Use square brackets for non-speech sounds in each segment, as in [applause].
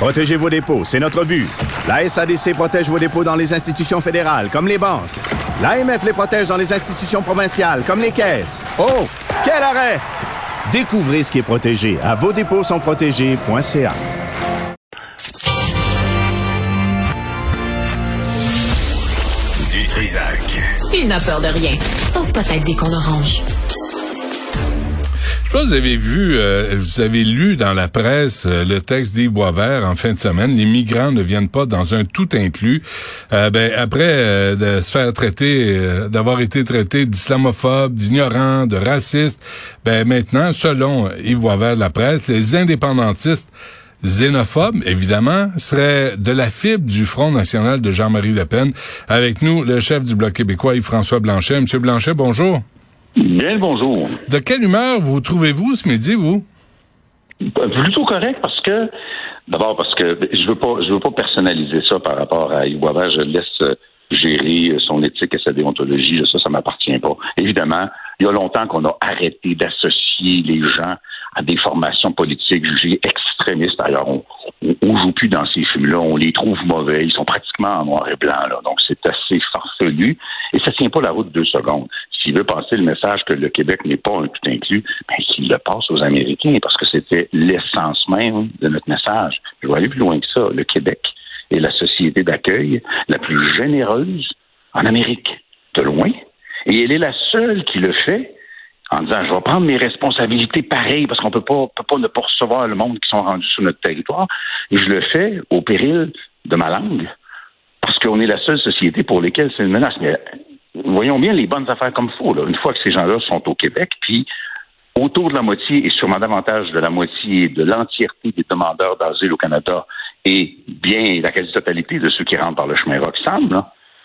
Protégez vos dépôts, c'est notre but. La SADC protège vos dépôts dans les institutions fédérales, comme les banques. L'AMF les protège dans les institutions provinciales, comme les caisses. Oh, quel arrêt! Découvrez ce qui est protégé à vos dépôts sont protégés.ca. Du Trisac. Il n'a peur de rien, sauf peut-être des qu'on orange. Je vous avez vu, euh, vous avez lu dans la presse euh, le texte d'Yves Boisvert en fin de semaine. Les migrants ne viennent pas dans un tout inclus. Euh, ben après de se faire traiter, d'avoir été traité d'islamophobe, d'ignorant, de raciste, ben maintenant, selon Yves Boisvert de la presse, les indépendantistes xénophobes, évidemment, seraient de la fibre du Front national de Jean-Marie Le Pen. Avec nous, le chef du Bloc québécois, Yves-François Blanchet. Monsieur Blanchet, bonjour. Bien le bonjour. De quelle humeur vous trouvez-vous ce midi, vous? Plutôt correct parce que d'abord parce que je veux pas je veux pas personnaliser ça par rapport à Yves Boisvert, je laisse euh, gérer son éthique et sa déontologie, ça, ça m'appartient pas. Évidemment, il y a longtemps qu'on a arrêté d'associer les gens à des formations politiques jugées extrémistes. Alors, on, on, joue plus dans ces films-là, on les trouve mauvais, ils sont pratiquement en noir et blanc, là. donc c'est assez farfelu, et ça tient pas la route deux secondes. S'il veut passer le message que le Québec n'est pas un tout inclus, ben, qu'il le passe aux Américains, parce que c'était l'essence même de notre message. Je vais aller plus loin que ça. Le Québec est la société d'accueil la plus généreuse en Amérique, de loin, et elle est la seule qui le fait en disant je vais prendre mes responsabilités pareilles parce qu'on peut pas peut pas ne pas recevoir le monde qui sont rendus sur notre territoire et je le fais au péril de ma langue parce qu'on est la seule société pour laquelle c'est une menace. Voyons bien les bonnes affaires comme il faut. Là. Une fois que ces gens-là sont au Québec, puis autour de la moitié et sûrement davantage de la moitié de l'entièreté des demandeurs d'asile au Canada et bien la quasi-totalité de ceux qui rentrent par le chemin Roxham,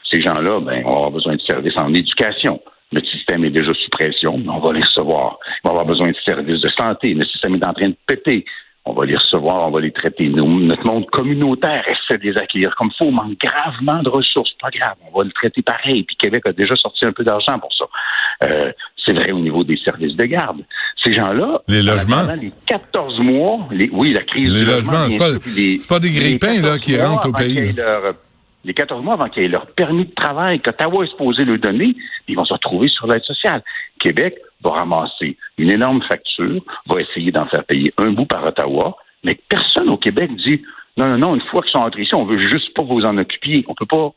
ces gens-là, ben, on avoir besoin de services en éducation. Notre système est déjà sous pression, mais on va les recevoir. On va avoir besoin de services de santé. Notre système est en train de péter. On va les recevoir, on va les traiter. notre monde communautaire essaie de les accueillir comme il faut. On manque gravement de ressources. Pas grave, on va le traiter pareil. Puis Québec a déjà sorti un peu d'argent pour ça. Euh, c'est vrai au niveau des services de garde. Ces gens-là, les logements, les 14 mois, les, oui, la crise. Les logements, c'est pas, pas des grippins là qui rentrent au pays les 14 mois avant qu'ils aient leur permis de travail qu'Ottawa est supposé leur donner, ils vont se retrouver sur l'aide sociale. Québec va ramasser une énorme facture, va essayer d'en faire payer un bout par Ottawa, mais personne au Québec dit non, non, non, une fois qu'ils sont entrés ici, on veut juste pas vous en occuper. On peut pas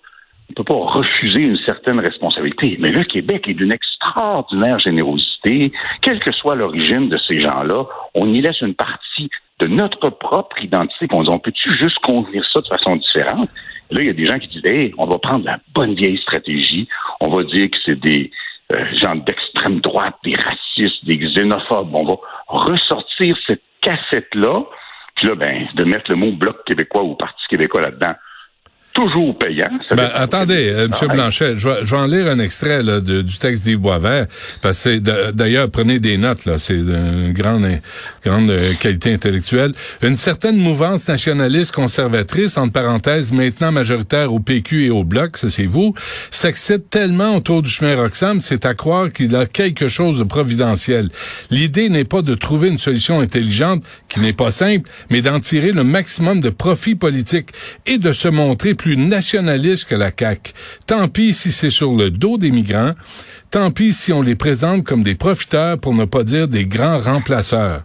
on peut pas refuser une certaine responsabilité. Mais le Québec est d'une extraordinaire générosité. Quelle que soit l'origine de ces gens-là, on y laisse une partie de notre propre identité. On dit, on peut-tu juste conduire ça de façon différente? Là, il y a des gens qui disent, hey, on va prendre la bonne vieille stratégie. On va dire que c'est des euh, gens d'extrême droite, des racistes, des xénophobes. On va ressortir cette cassette-là. Puis là, ben, de mettre le mot Bloc québécois ou Parti québécois là-dedans toujours payant. Ben, attendez, euh, M. Blanchet, je vais, en lire un extrait là, de, du texte d'Yves Boisvert, parce que d'ailleurs, prenez des notes, là, c'est d'une grande, grande euh, qualité intellectuelle. Une certaine mouvance nationaliste conservatrice, entre parenthèses, maintenant majoritaire au PQ et au Bloc, ça c'est vous, s'excite tellement autour du chemin Roxham, c'est à croire qu'il a quelque chose de providentiel. L'idée n'est pas de trouver une solution intelligente, qui n'est pas simple, mais d'en tirer le maximum de profit politique et de se montrer plus nationaliste que la CAQ. Tant pis si c'est sur le dos des migrants, tant pis si on les présente comme des profiteurs pour ne pas dire des grands remplaceurs.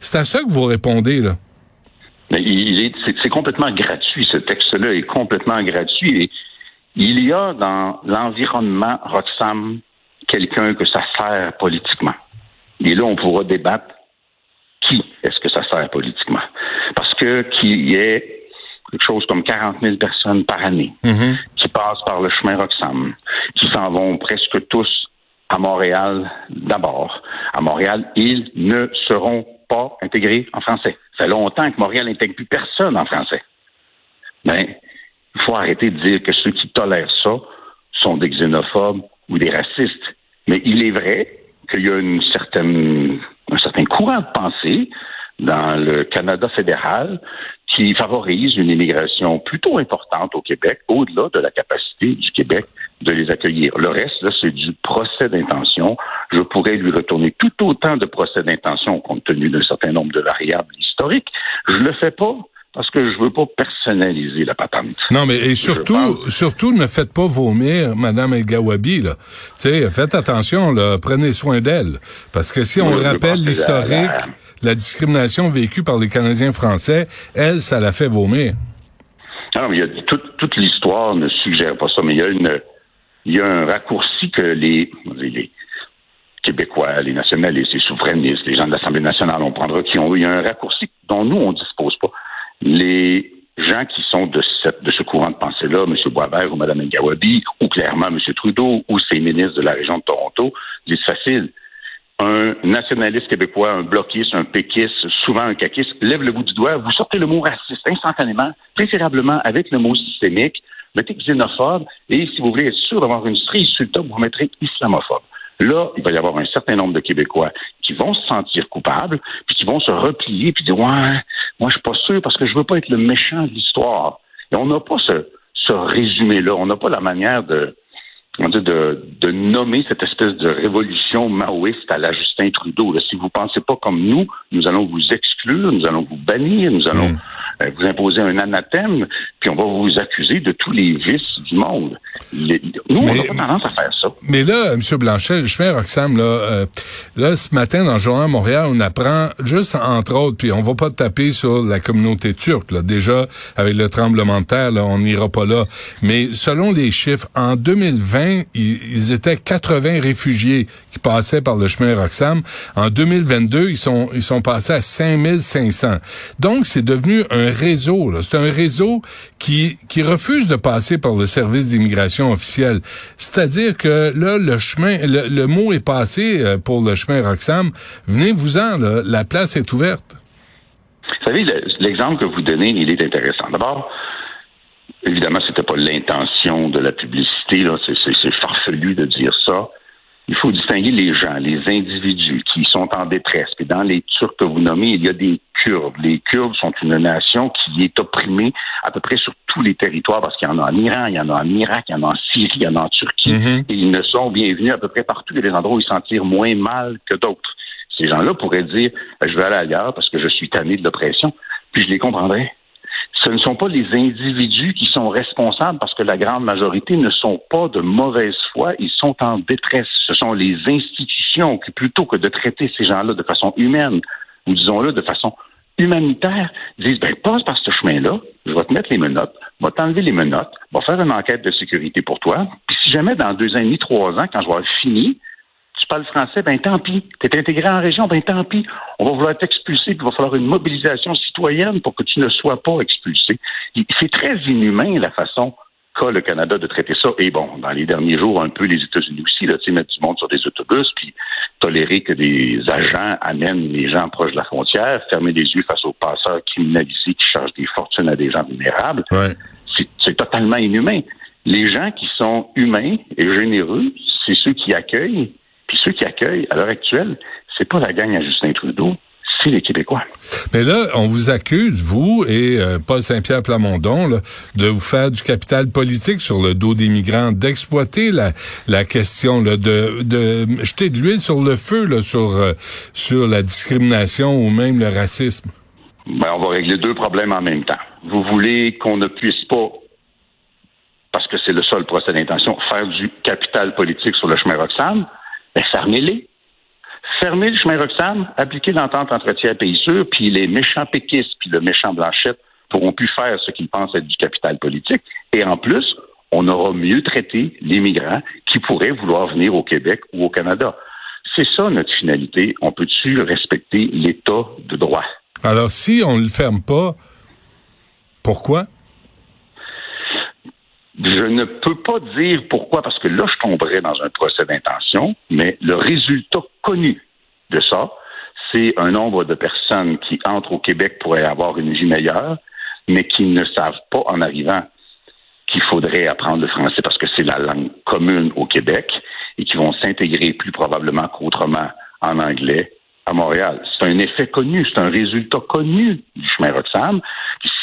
C'est à ça que vous répondez, là. c'est, complètement gratuit. Ce texte-là est complètement gratuit. Il y a dans l'environnement Roxham quelqu'un que ça sert politiquement. Et là, on pourra débattre qui est-ce que ça sert politiquement. Parce que qui est quelque chose comme 40 000 personnes par année mm-hmm. qui passent par le chemin Roxham, qui s'en vont presque tous à Montréal d'abord. À Montréal, ils ne seront pas intégrés en français. Ça fait longtemps que Montréal n'intègre plus personne en français. Mais il faut arrêter de dire que ceux qui tolèrent ça sont des xénophobes ou des racistes. Mais il est vrai qu'il y a une certaine, un certain courant de pensée dans le Canada fédéral qui favorise une immigration plutôt importante au Québec, au-delà de la capacité du Québec de les accueillir. Le reste, là, c'est du procès d'intention. Je pourrais lui retourner tout autant de procès d'intention compte tenu d'un certain nombre de variables historiques. Je le fais pas parce que je veux pas personnaliser la patente. Non, mais et surtout, surtout ne faites pas vomir Madame El Gawabi là. Tu sais, faites attention là, prenez soin d'elle, parce que si on rappelle l'historique, la, discrimination vécue par les Canadiens français, elle, ça la fait vomir. Non, mais il y a, toute, l'histoire ne suggère pas ça, mais il y a un raccourci que les, Québécois, les nationalistes, les souverainistes, les gens de l'Assemblée nationale, on prendra qui ont il y a un raccourci dont nous on dispose pas les gens qui sont de ce courant de pensée-là, M. Boisvert ou Mme Ngawabi, ou clairement M. Trudeau, ou ses ministres de la région de Toronto, disent facile. Un nationaliste québécois, un bloquiste, un péquiste, souvent un caquiste, lève le bout du doigt, vous sortez le mot raciste instantanément, préférablement avec le mot systémique, mettez xénophobe, et si vous voulez être sûr d'avoir une cerise sur vous mettrez islamophobe. Là, il va y avoir un certain nombre de Québécois qui vont se sentir coupables, puis qui vont se replier, puis dire ouais, moi je suis pas sûr parce que je veux pas être le méchant de l'histoire. Et on n'a pas ce, ce résumé-là, on n'a pas la manière de, de, de nommer cette espèce de révolution maoïste à la Justin Trudeau. Là, si vous pensez pas comme nous, nous allons vous exclure, nous allons vous bannir, nous allons mm. euh, vous imposer un anathème, puis on va vous accuser de tous les vices du monde. nous, on n'a pas tendance à faire ça. Mais là, M. Blanchet, je fais Roxham, là, euh, là, ce matin, dans le journal Montréal, on apprend, juste entre autres, puis on va pas taper sur la communauté turque, là. Déjà, avec le tremblement de terre, là, on n'ira pas là. Mais selon les chiffres, en 2020, ils, étaient 80 réfugiés qui passaient par le chemin Roxham. En 2022, ils sont, ils sont passés à 5500. Donc, c'est devenu un réseau. C'est un réseau qui, qui refuse de passer par le service d'immigration officiel. C'est-à-dire que là, le chemin, le, mot est passé euh, pour le chemin Roxham. Venez-vous-en, la place est ouverte. Vous savez, l'exemple que vous donnez, il est intéressant. D'abord, Évidemment, c'était pas l'intention de la publicité. C'est farfelu de dire ça. Il faut distinguer les gens, les individus qui sont en détresse. Puis dans les Turcs que vous nommez, il y a des Kurdes. Les Kurdes sont une nation qui est opprimée à peu près sur tous les territoires parce qu'il y en a en Iran, il y en a en Irak, il y en a en Syrie, il y en a en Turquie. Mm-hmm. Et ils ne sont bienvenus à peu près partout. Il y a des endroits où ils s'en tirent moins mal que d'autres. Ces gens-là pourraient dire, je vais aller ailleurs parce que je suis tanné de l'oppression. Puis je les comprendrais ce ne sont pas les individus qui sont responsables parce que la grande majorité ne sont pas de mauvaise foi, ils sont en détresse. Ce sont les institutions qui, plutôt que de traiter ces gens-là de façon humaine, ou disons-le de façon humanitaire, disent, ben, passe par ce chemin-là, je vais te mettre les menottes, je vais t'enlever les menottes, je vais faire une enquête de sécurité pour toi, puis si jamais dans deux ans et demi, trois ans, quand je vais avoir fini, parles français, ben tant pis. Tu es intégré en région, ben tant pis. On va vouloir t'expulser, puis il va falloir une mobilisation citoyenne pour que tu ne sois pas expulsé. C'est très inhumain la façon qu'a le Canada de traiter ça. Et bon, dans les derniers jours, un peu les États-Unis aussi, là, tu mettre du monde sur des autobus, puis tolérer que des agents amènent les gens proches de la frontière, fermer les yeux face aux passeurs criminalisés qui chargent des fortunes à des gens vulnérables. C'est totalement inhumain. Les gens qui sont humains et généreux, c'est ceux qui accueillent puis ceux qui accueillent à l'heure actuelle, c'est pas la gang à Justin Trudeau, c'est les Québécois. Mais là, on vous accuse, vous et euh, Paul Saint-Pierre Plamondon, de vous faire du capital politique sur le dos des migrants, d'exploiter la, la question, là, de, de jeter de l'huile sur le feu là, sur, euh, sur la discrimination ou même le racisme. Ben, on va régler deux problèmes en même temps. Vous voulez qu'on ne puisse pas parce que c'est le seul procès d'intention, faire du capital politique sur le chemin Roxane, ben, fermez-les. Fermez le chemin Roxham, appliquez l'entente entre tiers pays sûrs, puis les méchants péquistes, puis le méchant Blanchette pourront plus faire ce qu'ils pensent être du capital politique. Et en plus, on aura mieux traité les migrants qui pourraient vouloir venir au Québec ou au Canada. C'est ça notre finalité. On peut-tu respecter l'État de droit? Alors, si on ne le ferme pas, pourquoi? Je ne peux pas dire pourquoi, parce que là, je tomberais dans un procès d'intention, mais le résultat connu de ça, c'est un nombre de personnes qui entrent au Québec pour avoir une vie meilleure, mais qui ne savent pas en arrivant qu'il faudrait apprendre le français parce que c'est la langue commune au Québec et qui vont s'intégrer plus probablement qu'autrement en anglais à Montréal. C'est un effet connu, c'est un résultat connu du chemin Roxham.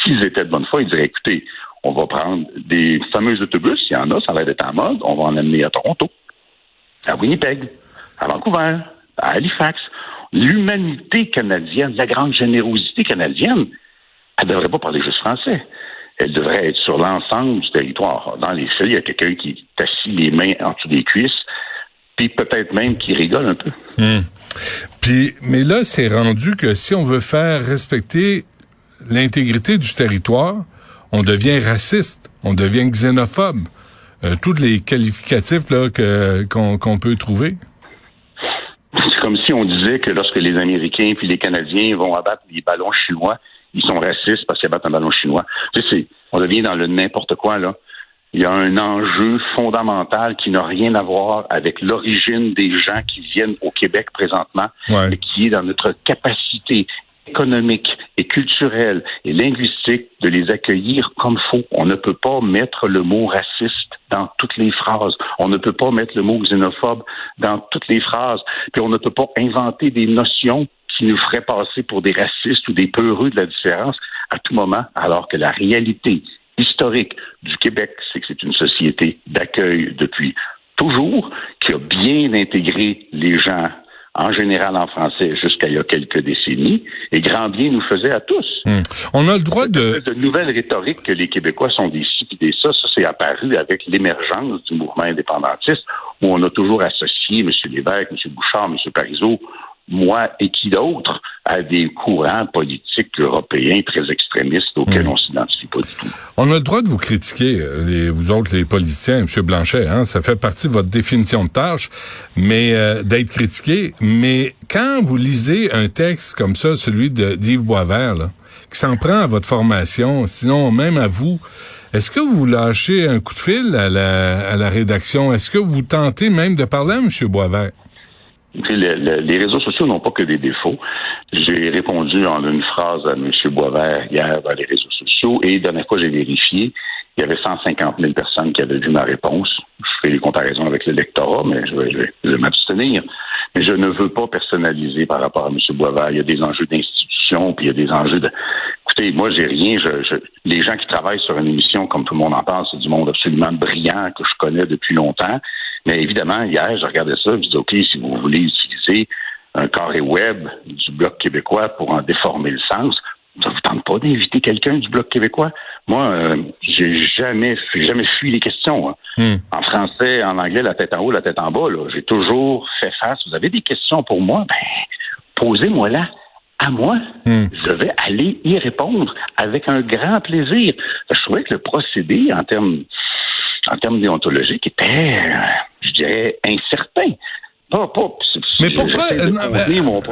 S'ils étaient de bonne foi, ils diraient, écoutez, on va prendre des fameux autobus, il y en a, ça va être en mode, on va en amener à Toronto, à Winnipeg, à Vancouver, à Halifax. L'humanité canadienne, la grande générosité canadienne, elle ne devrait pas parler juste français. Elle devrait être sur l'ensemble du territoire. Dans les faits, il y a quelqu'un qui t'assit les mains en dessous des cuisses, puis peut-être même qui rigole un peu. Hmm. Puis, mais là, c'est rendu que si on veut faire respecter l'intégrité du territoire, on devient raciste, on devient xénophobe. Euh, tous les qualificatifs là qu'on peut trouver. C'est comme si on disait que lorsque les Américains puis les Canadiens vont abattre les ballons chinois, ils sont racistes parce qu'ils abattent un ballon chinois. Tu sais, on devient dans le n'importe quoi là. Il y a un enjeu fondamental qui n'a rien à voir avec l'origine des gens qui viennent au Québec présentement, mais qui est dans notre capacité économique et culturelle et linguistique de les accueillir comme faut. On ne peut pas mettre le mot raciste dans toutes les phrases. On ne peut pas mettre le mot xénophobe dans toutes les phrases. Puis on ne peut pas inventer des notions qui nous feraient passer pour des racistes ou des peureux de la différence à tout moment, alors que la réalité historique du Québec, c'est que c'est une société d'accueil depuis toujours, qui a bien intégré les gens en général en français jusqu'à il y a quelques décennies, et grand bien nous faisait à tous. Hmm. On a le droit de... De nouvelles rhétoriques que les Québécois sont des ci des ça, ça c'est apparu avec l'émergence du mouvement indépendantiste, où on a toujours associé M. Lévesque, M. Bouchard, M. Parizeau moi et qui d'autre, à des courants politiques européens très extrémistes auxquels on hmm. on s'identifie pas du tout. On a le droit de vous critiquer, euh, les, vous autres, les politiciens, M. Blanchet, hein, ça fait partie de votre définition de tâche, mais euh, d'être critiqué. Mais quand vous lisez un texte comme ça, celui de d'Yves Boisvert, là, qui s'en prend à votre formation, sinon même à vous, est-ce que vous lâchez un coup de fil à la, à la rédaction? Est-ce que vous tentez même de parler à M. Boisvert? Les réseaux sociaux n'ont pas que des défauts. J'ai répondu en une phrase à M. Boisvert hier dans les réseaux sociaux et dernière fois j'ai vérifié, il y avait 150 000 personnes qui avaient vu ma réponse. Je fais les comparaisons avec l'électorat, mais je vais, m'abstenir. Mais je ne veux pas personnaliser par rapport à M. Boisvert. Il y a des enjeux d'institution, puis il y a des enjeux de... Écoutez, moi, j'ai rien. Je, Les gens qui travaillent sur une émission, comme tout le monde en parle, c'est du monde absolument brillant que je connais depuis longtemps. Mais évidemment, hier, je regardais ça, je me dis, OK, si vous voulez utiliser un carré web du Bloc québécois pour en déformer le sens, ça vous tente pas d'inviter quelqu'un du Bloc québécois? Moi, euh, j'ai jamais, jamais fui les questions. Hein. Hmm. En français, en anglais, la tête en haut, la tête en bas, j'ai toujours fait face. Vous avez des questions pour moi? Ben, posez-moi là à moi. Hmm. Je vais aller y répondre avec un grand plaisir. Je trouvais que le procédé, en termes en termes déontologiques, était, euh, je dirais, incertain. Pas, pas, mais pourquoi, euh,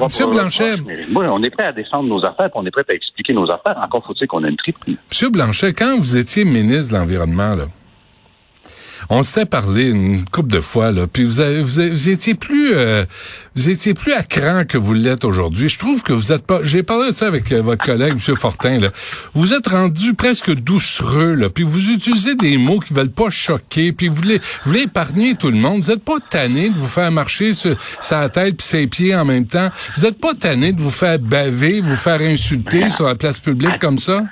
Monsieur Blanchet, moi, on est prêt à défendre nos affaires, on est prêt à expliquer nos affaires. Encore faut-il qu'on ait une triple. Monsieur Blanchet, quand vous étiez ministre de l'Environnement, là, on s'était parlé une couple de fois là, puis vous, avez, vous, étiez plus euh, vous étiez plus à cran que vous l'êtes aujourd'hui. Je trouve que vous êtes pas. J'ai parlé de ça avec euh, votre collègue M. Fortin là. Vous êtes rendu presque doucereux là, puis vous utilisez des mots qui veulent pas choquer, puis vous voulez vous voulez épargner tout le monde. Vous êtes pas tanné de vous faire marcher sur sa tête puis ses pieds en même temps. Vous êtes pas tanné de vous faire baver, vous faire insulter sur la place publique comme ça?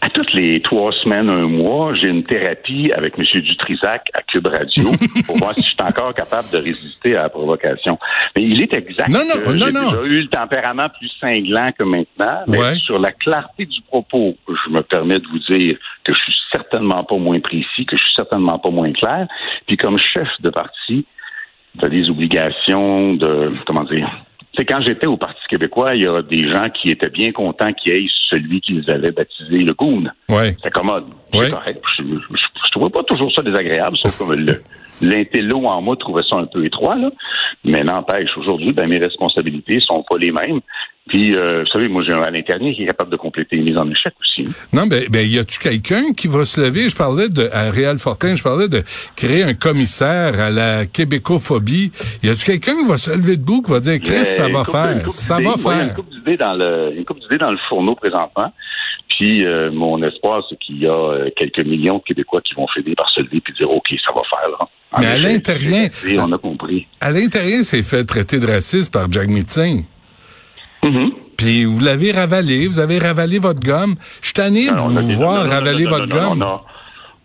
À toutes les trois semaines, un mois, j'ai une thérapie avec M. Dutrisac à Cube Radio [laughs] pour voir si je suis encore capable de résister à la provocation. Mais il est exact. Non, non, non, non. J'ai eu le tempérament plus cinglant que maintenant. Mais sur la clarté du propos, je me permets de vous dire que je suis certainement pas moins précis, que je suis certainement pas moins clair. Puis comme chef de parti, tu as des obligations de, comment dire, c'est quand j'étais au Parti québécois, il y a des gens qui étaient bien contents qu'il y ait celui qu'ils avaient baptisé le Goon. Ouais. C'est commode. C'est correct. Je, je, trouvais pas toujours ça désagréable, sauf que l'intello en moi trouvait ça un peu étroit, là. Mais n'empêche, aujourd'hui, ben, mes responsabilités sont pas les mêmes. Puis, euh, vous savez, moi, j'ai un Alain Ternier qui est capable de compléter une mise en échec aussi. Non, ben, ben y a-tu quelqu'un qui va se lever? Je parlais de, à Réal Fortin, je parlais de créer un commissaire à la québécophobie. Y a-tu quelqu'un qui va se lever debout, qui va dire, Chris, ça va faire, ça va faire? Il y a une couple d'idées dans le, une couple d'idées dans le fourneau présentement. Puis, euh, mon espoir, c'est qu'il y a euh, quelques millions de Québécois qui vont finir par se lever et dire, OK, ça va faire, là. Mais à l'intérieur, on a compris. À l'intérieur, c'est fait traiter de raciste par Jack Mm-hmm. Puis vous l'avez ravalé, vous avez ravalé votre gomme. Je suis tanné de vous voir ravaler votre gomme.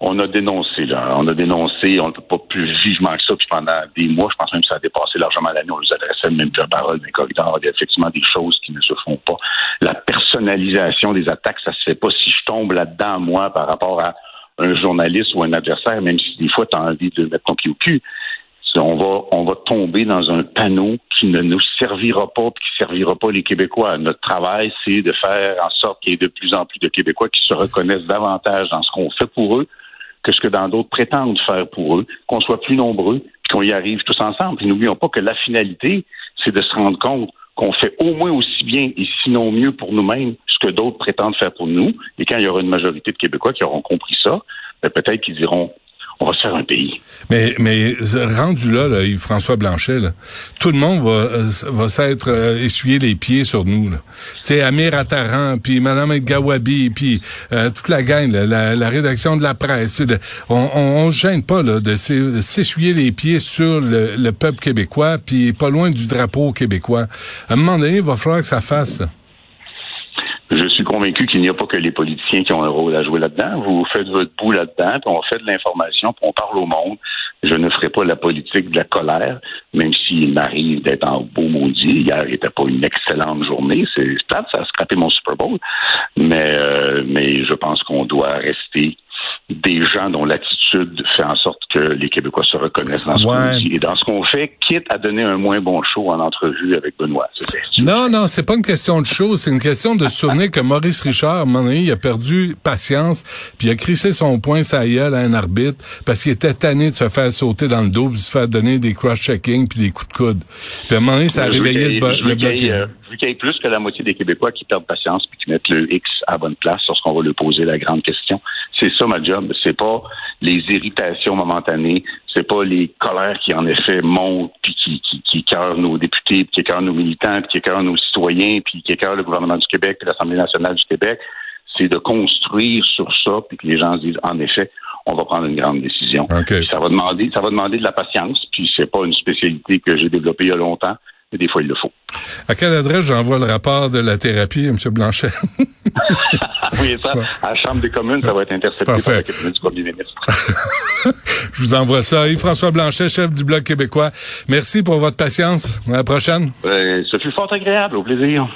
On a, dénoncé, là. On a dénoncé, on ne peut pas plus vivement que ça. Puis pendant des mois, je pense même que ça a dépassé largement l'année, on nous adressait même plus la parole des corridors. Il y a effectivement des choses qui ne se font pas. La personnalisation des attaques, ça se fait pas. Si je tombe là-dedans, moi, par rapport à un journaliste ou un adversaire, même si des fois tu as envie de mettre ton pied au cul, on va, tomber dans un panneau qui ne nous servira pas, qui ne servira pas les Québécois. Notre travail, c'est de faire en sorte qu'il y ait de plus en plus de Québécois qui se reconnaissent davantage dans ce qu'on fait pour eux que ce que d'autres prétendent faire pour eux, qu'on soit plus nombreux, qu'on y arrive tous ensemble. Et n'oublions pas que la finalité, c'est de se rendre compte qu'on fait au moins aussi bien et sinon mieux pour nous-mêmes ce que d'autres prétendent faire pour nous. Et quand il y aura une majorité de Québécois qui auront compris ça, ben, peut-être qu'ils diront on un pays. Mais, mais rendu là, Yves-François Blanchet, tout le monde va, euh, va s'être euh, essuyé les pieds sur nous. Sais, Amir Attaran, puis Mme Gawabi, puis euh, toute la gang, la, rédaction de la presse. on, on, gêne pas là, de s'essuyer les pieds sur le, le, peuple québécois, puis pas loin du drapeau québécois. À un moment donné, il va falloir que ça fasse. Convaincu qu'il n'y a pas que les politiciens qui ont un rôle à jouer là-dedans. Vous faites votre bout là-dedans, puis on fait de l'information, puis on parle au monde. Je ne ferai pas la politique de la colère, même s'il m'arrive d'être en beau maudit. Hier n'était pas une excellente journée. C'est plate, ça a scrapé mon Super Bowl. Mais, euh, mais je pense qu'on doit rester des gens dont l'attitude fait en sorte que les Québécois se reconnaissent dans ce qu'on dit et dans ce qu'on fait, quitte à donner un moins bon show en entrevue avec Benoît. Non, non, c'est pas une question de show, c'est une question de se souvenir que Maurice Richard, à un moment donné, il a perdu patience, puis il a crissé son poing sa gueule à un arbitre parce qu'il était tanné de se faire sauter dans le dos, puis de se faire donner des cross-checking puis des coups de coude. Puis à un moment donné, ça a réveillé le, bloc vu qu'il y a plus que la moitié des Québécois qui perdent patience puis qui mettent le X à bonne place lorsqu'on va leur poser la grande question. C'est ça ma job. C'est pas les irritations momentanées, c'est pas les colères qui en effet montent puis qui qui, qui écœurent nos députés, puis qui écœurent nos militants, puis qui écœurent nos citoyens, puis qui écœurent le gouvernement du Québec, puis l'Assemblée nationale du Québec. C'est de construire sur ça puis que les gens se disent en effet on va prendre une grande décision. Ça va demander, ça va demander de la patience, puis c'est pas une spécialité que j'ai développée il y a longtemps mais des fois, il le faut. À quelle adresse j'envoie le rapport de la thérapie, M. Blanchet? [laughs] oui, ça, à la Chambre des communes, ça va être intercepté par le cabinet du premier ministre. [laughs] Je vous envoie ça. Yves-François Blanchet, chef du Bloc québécois, merci pour votre patience. À la prochaine. Euh, ce fut fort agréable. Au plaisir.